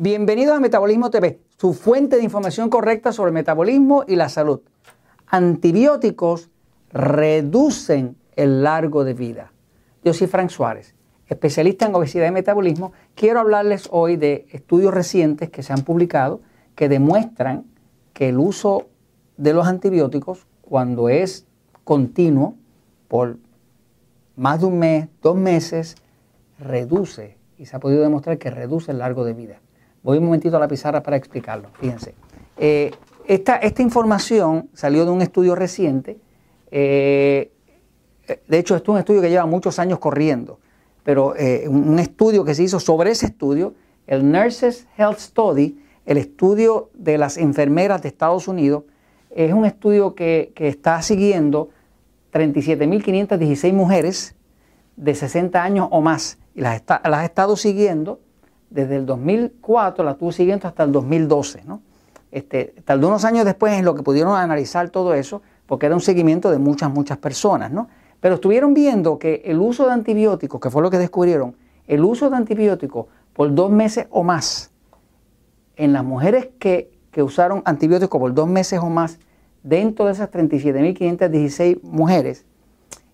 Bienvenidos a Metabolismo TV, su fuente de información correcta sobre el metabolismo y la salud. Antibióticos reducen el largo de vida. Yo soy Frank Suárez, especialista en obesidad y metabolismo. Quiero hablarles hoy de estudios recientes que se han publicado que demuestran que el uso de los antibióticos, cuando es continuo por más de un mes, dos meses, reduce, y se ha podido demostrar que reduce el largo de vida. Voy un momentito a la pizarra para explicarlo. Fíjense. Eh, esta, esta, información salió de un estudio reciente. Eh, de hecho, esto es un estudio que lleva muchos años corriendo, pero eh, un estudio que se hizo sobre ese estudio, el Nurses Health Study, el estudio de las enfermeras de Estados Unidos, es un estudio que, que está siguiendo 37.516 mujeres de 60 años o más y las, las ha estado siguiendo desde el 2004 la estuvo siguiendo hasta el 2012. ¿no? Este, tardó unos años después en lo que pudieron analizar todo eso, porque era un seguimiento de muchas, muchas personas. ¿no? Pero estuvieron viendo que el uso de antibióticos, que fue lo que descubrieron, el uso de antibióticos por dos meses o más, en las mujeres que, que usaron antibióticos por dos meses o más, dentro de esas 37.516 mujeres,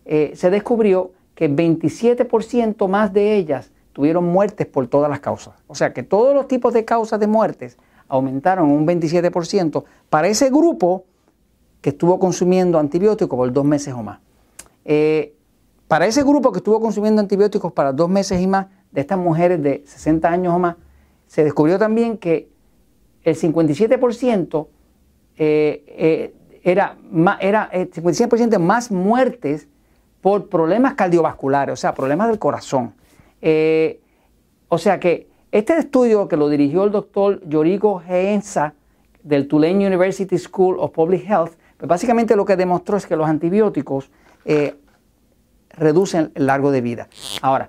eh, se descubrió que 27% más de ellas tuvieron muertes por todas las causas. O sea que todos los tipos de causas de muertes aumentaron un 27% para ese grupo que estuvo consumiendo antibióticos por dos meses o más. Eh, para ese grupo que estuvo consumiendo antibióticos para dos meses y más, de estas mujeres de 60 años o más, se descubrió también que el 57% eh, eh, era, era 57% más muertes por problemas cardiovasculares, o sea, problemas del corazón. Eh, o sea que este estudio que lo dirigió el doctor Yoriko Heensa del Tulane University School of Public Health, pues básicamente lo que demostró es que los antibióticos eh, reducen el largo de vida. Ahora,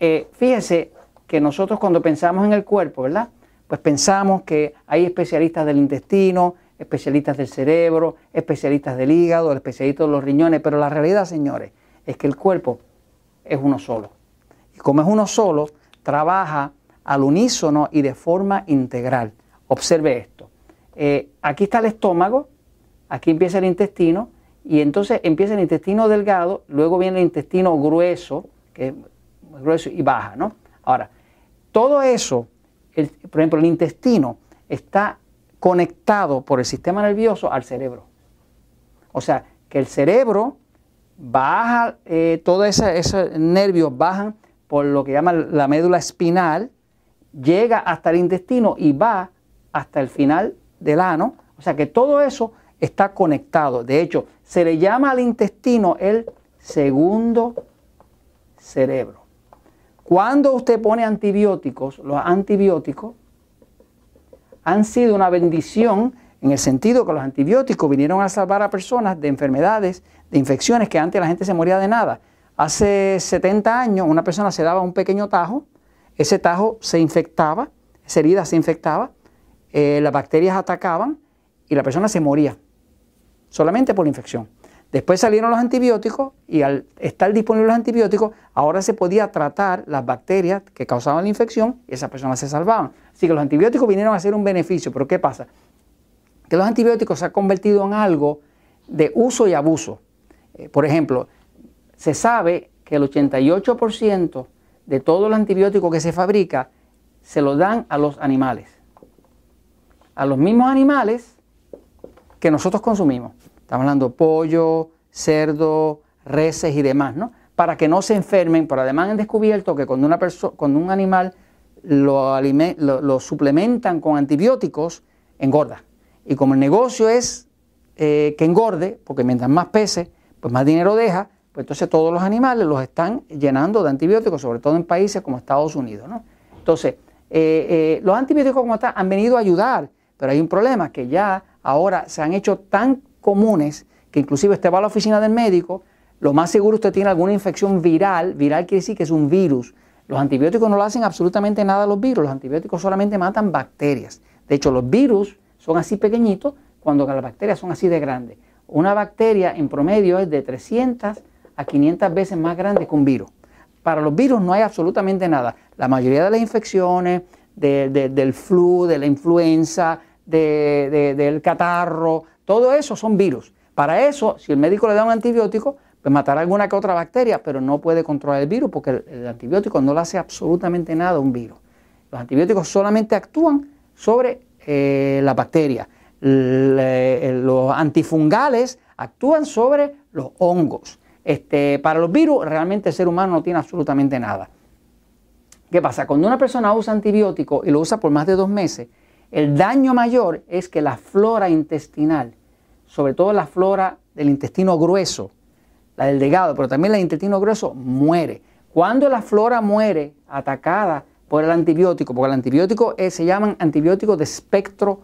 eh, fíjese que nosotros cuando pensamos en el cuerpo, ¿verdad? Pues pensamos que hay especialistas del intestino, especialistas del cerebro, especialistas del hígado, especialistas de los riñones, pero la realidad, señores, es que el cuerpo es uno solo como es uno solo, trabaja al unísono y de forma integral. Observe esto. Eh, aquí está el estómago, aquí empieza el intestino, y entonces empieza el intestino delgado, luego viene el intestino grueso, que es grueso y baja, ¿no? Ahora, todo eso, por ejemplo, el intestino está conectado por el sistema nervioso al cerebro. O sea, que el cerebro baja, eh, todos esos nervios bajan por lo que llama la médula espinal, llega hasta el intestino y va hasta el final del ano. O sea que todo eso está conectado. De hecho, se le llama al intestino el segundo cerebro. Cuando usted pone antibióticos, los antibióticos han sido una bendición en el sentido que los antibióticos vinieron a salvar a personas de enfermedades, de infecciones que antes la gente se moría de nada. Hace 70 años una persona se daba un pequeño tajo, ese tajo se infectaba, esa herida se infectaba, eh, las bacterias atacaban y la persona se moría, solamente por la infección. Después salieron los antibióticos y al estar disponibles los antibióticos, ahora se podía tratar las bacterias que causaban la infección y esas personas se salvaban. Así que los antibióticos vinieron a ser un beneficio, pero ¿qué pasa? Que los antibióticos se han convertido en algo de uso y abuso. Eh, por ejemplo, se sabe que el 88% de todo el antibiótico que se fabrica se lo dan a los animales. A los mismos animales que nosotros consumimos. Estamos hablando pollo, cerdo, reses y demás, ¿no? Para que no se enfermen, pero además han descubierto que cuando, un animal lo, lo, suplementan con antibióticos, engorda. Y como el negocio es eh, que engorde, porque mientras más pese, pues más dinero deja, pues entonces todos los animales los están llenando de antibióticos, sobre todo en países como Estados Unidos. Entonces, eh, eh, los antibióticos como tal han venido a ayudar, pero hay un problema que ya ahora se han hecho tan comunes que inclusive usted va a la oficina del médico, lo más seguro usted tiene alguna infección viral, viral quiere decir que es un virus. Los antibióticos no le hacen absolutamente nada a los virus, los antibióticos solamente matan bacterias. De hecho, los virus son así pequeñitos cuando las bacterias son así de grandes. Una bacteria en promedio es de 300 a 500 veces más grande que un virus. Para los virus no hay absolutamente nada. La mayoría de las infecciones, del flu, de la influenza, del catarro, todo eso son virus. Para eso, si el médico le da un antibiótico, pues matará alguna que otra bacteria, pero no puede controlar el virus porque el, antibiótico no le hace absolutamente nada a un virus. Los antibióticos solamente actúan sobre eh, la bacteria. Eh, los antifungales actúan sobre los hongos. Este, para los virus, realmente el ser humano no tiene absolutamente nada. ¿Qué pasa? Cuando una persona usa antibiótico y lo usa por más de dos meses, el daño mayor es que la flora intestinal, sobre todo la flora del intestino grueso, la del delgado, pero también la del intestino grueso, muere. Cuando la flora muere atacada por el antibiótico, porque el antibiótico se llaman antibióticos de espectro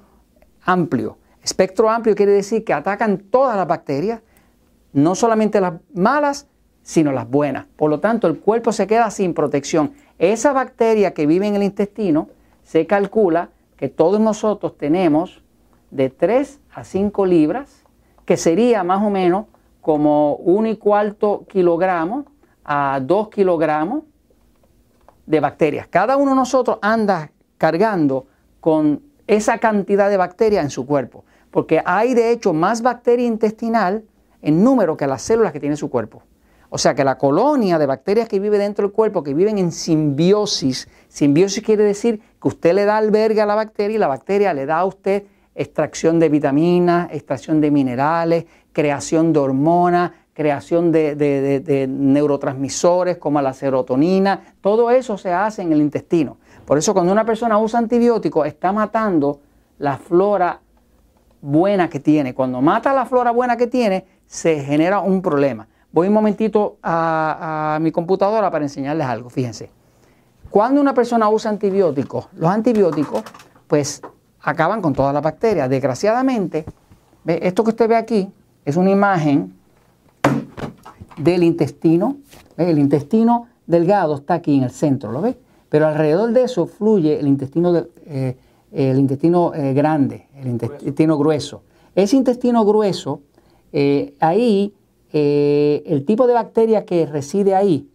amplio. Espectro amplio quiere decir que atacan todas las bacterias, no solamente las malas, sino las buenas. Por lo tanto, el cuerpo se queda sin protección. Esa bacteria que vive en el intestino, se calcula que todos nosotros tenemos de 3 a 5 libras, que sería más o menos como un y cuarto kilogramo a 2 kilogramos de bacterias. Cada uno de nosotros anda cargando con esa cantidad de bacterias en su cuerpo, porque hay de hecho más bacteria intestinal en número que las células que tiene su cuerpo. O sea que la colonia de bacterias que vive dentro del cuerpo, que viven en simbiosis, simbiosis quiere decir que usted le da albergue a la bacteria y la bacteria le da a usted extracción de vitaminas, extracción de minerales, creación de hormonas, creación de, neurotransmisores como la serotonina, todo eso se hace en el intestino. Por eso cuando una persona usa antibióticos está matando la flora buena que tiene. Cuando mata la flora buena que tiene, se genera un problema. Voy un momentito a, mi computadora para enseñarles algo. Fíjense. Cuando una persona usa antibióticos, los antibióticos pues acaban con todas las bacterias. Desgraciadamente, esto que usted ve aquí es una imagen del intestino. El intestino delgado está aquí en el centro, ¿lo ve? Pero alrededor de eso fluye el intestino, eh, el intestino eh, grande, el intestino grueso. Ese intestino grueso, eh, ahí eh, el tipo de bacteria que reside ahí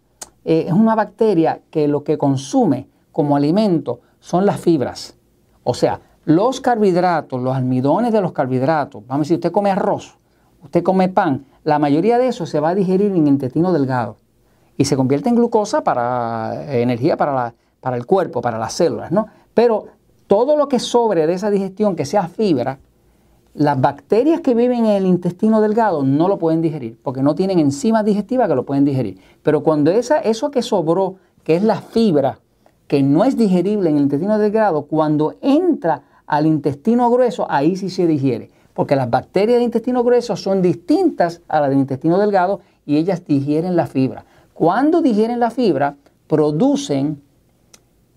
eh, es una bacteria que lo que consume como alimento son las fibras. O sea, los carbohidratos, los almidones de los carbohidratos, vamos a decir, usted come arroz, usted come pan, la mayoría de eso se va a digerir en el intestino delgado y se convierte en glucosa para energía para, para el cuerpo, para las células, ¿no? Pero todo lo que sobre de esa digestión, que sea fibra, las bacterias que viven en el intestino delgado no lo pueden digerir porque no tienen enzimas digestivas que lo pueden digerir. Pero cuando esa, eso que sobró, que es la fibra, que no es digerible en el intestino delgado, cuando entra al intestino grueso, ahí sí se digiere. Porque las bacterias del intestino grueso son distintas a las del intestino delgado y ellas digieren la fibra. Cuando digieren la fibra, producen,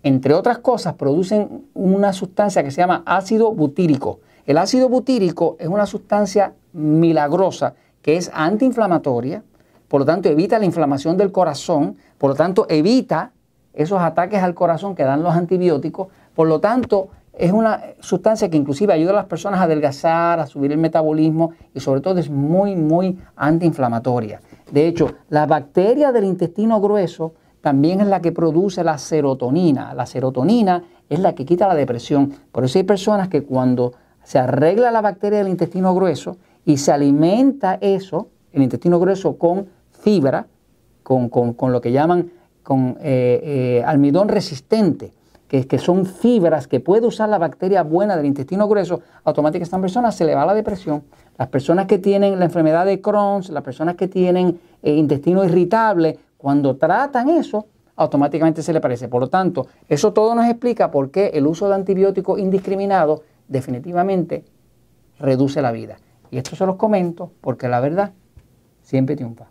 entre otras cosas, producen una sustancia que se llama ácido butírico el ácido butírico es una sustancia milagrosa que es antiinflamatoria, por lo tanto evita la inflamación del corazón, por lo tanto evita esos ataques al corazón que dan los antibióticos, por lo tanto es una sustancia que inclusive ayuda a las personas a adelgazar, a subir el metabolismo y sobre todo es muy, muy antiinflamatoria. De hecho, la bacteria del intestino grueso también es la que produce la serotonina. La serotonina es la que quita la depresión. Por eso hay personas que cuando se arregla la bacteria del intestino grueso y se alimenta eso, el intestino grueso, con fibra, con, lo que llaman con eh, eh, almidón resistente, que, que son fibras que puede usar la bacteria buena del intestino grueso, automáticamente a estas personas se le va la depresión. Las personas que tienen la enfermedad de Crohn, las personas que tienen eh, intestino irritable, cuando tratan eso, automáticamente se le parece. Por lo tanto, eso todo nos explica por qué el uso de antibióticos indiscriminado definitivamente reduce la vida. Y esto se los comento porque la verdad siempre triunfa.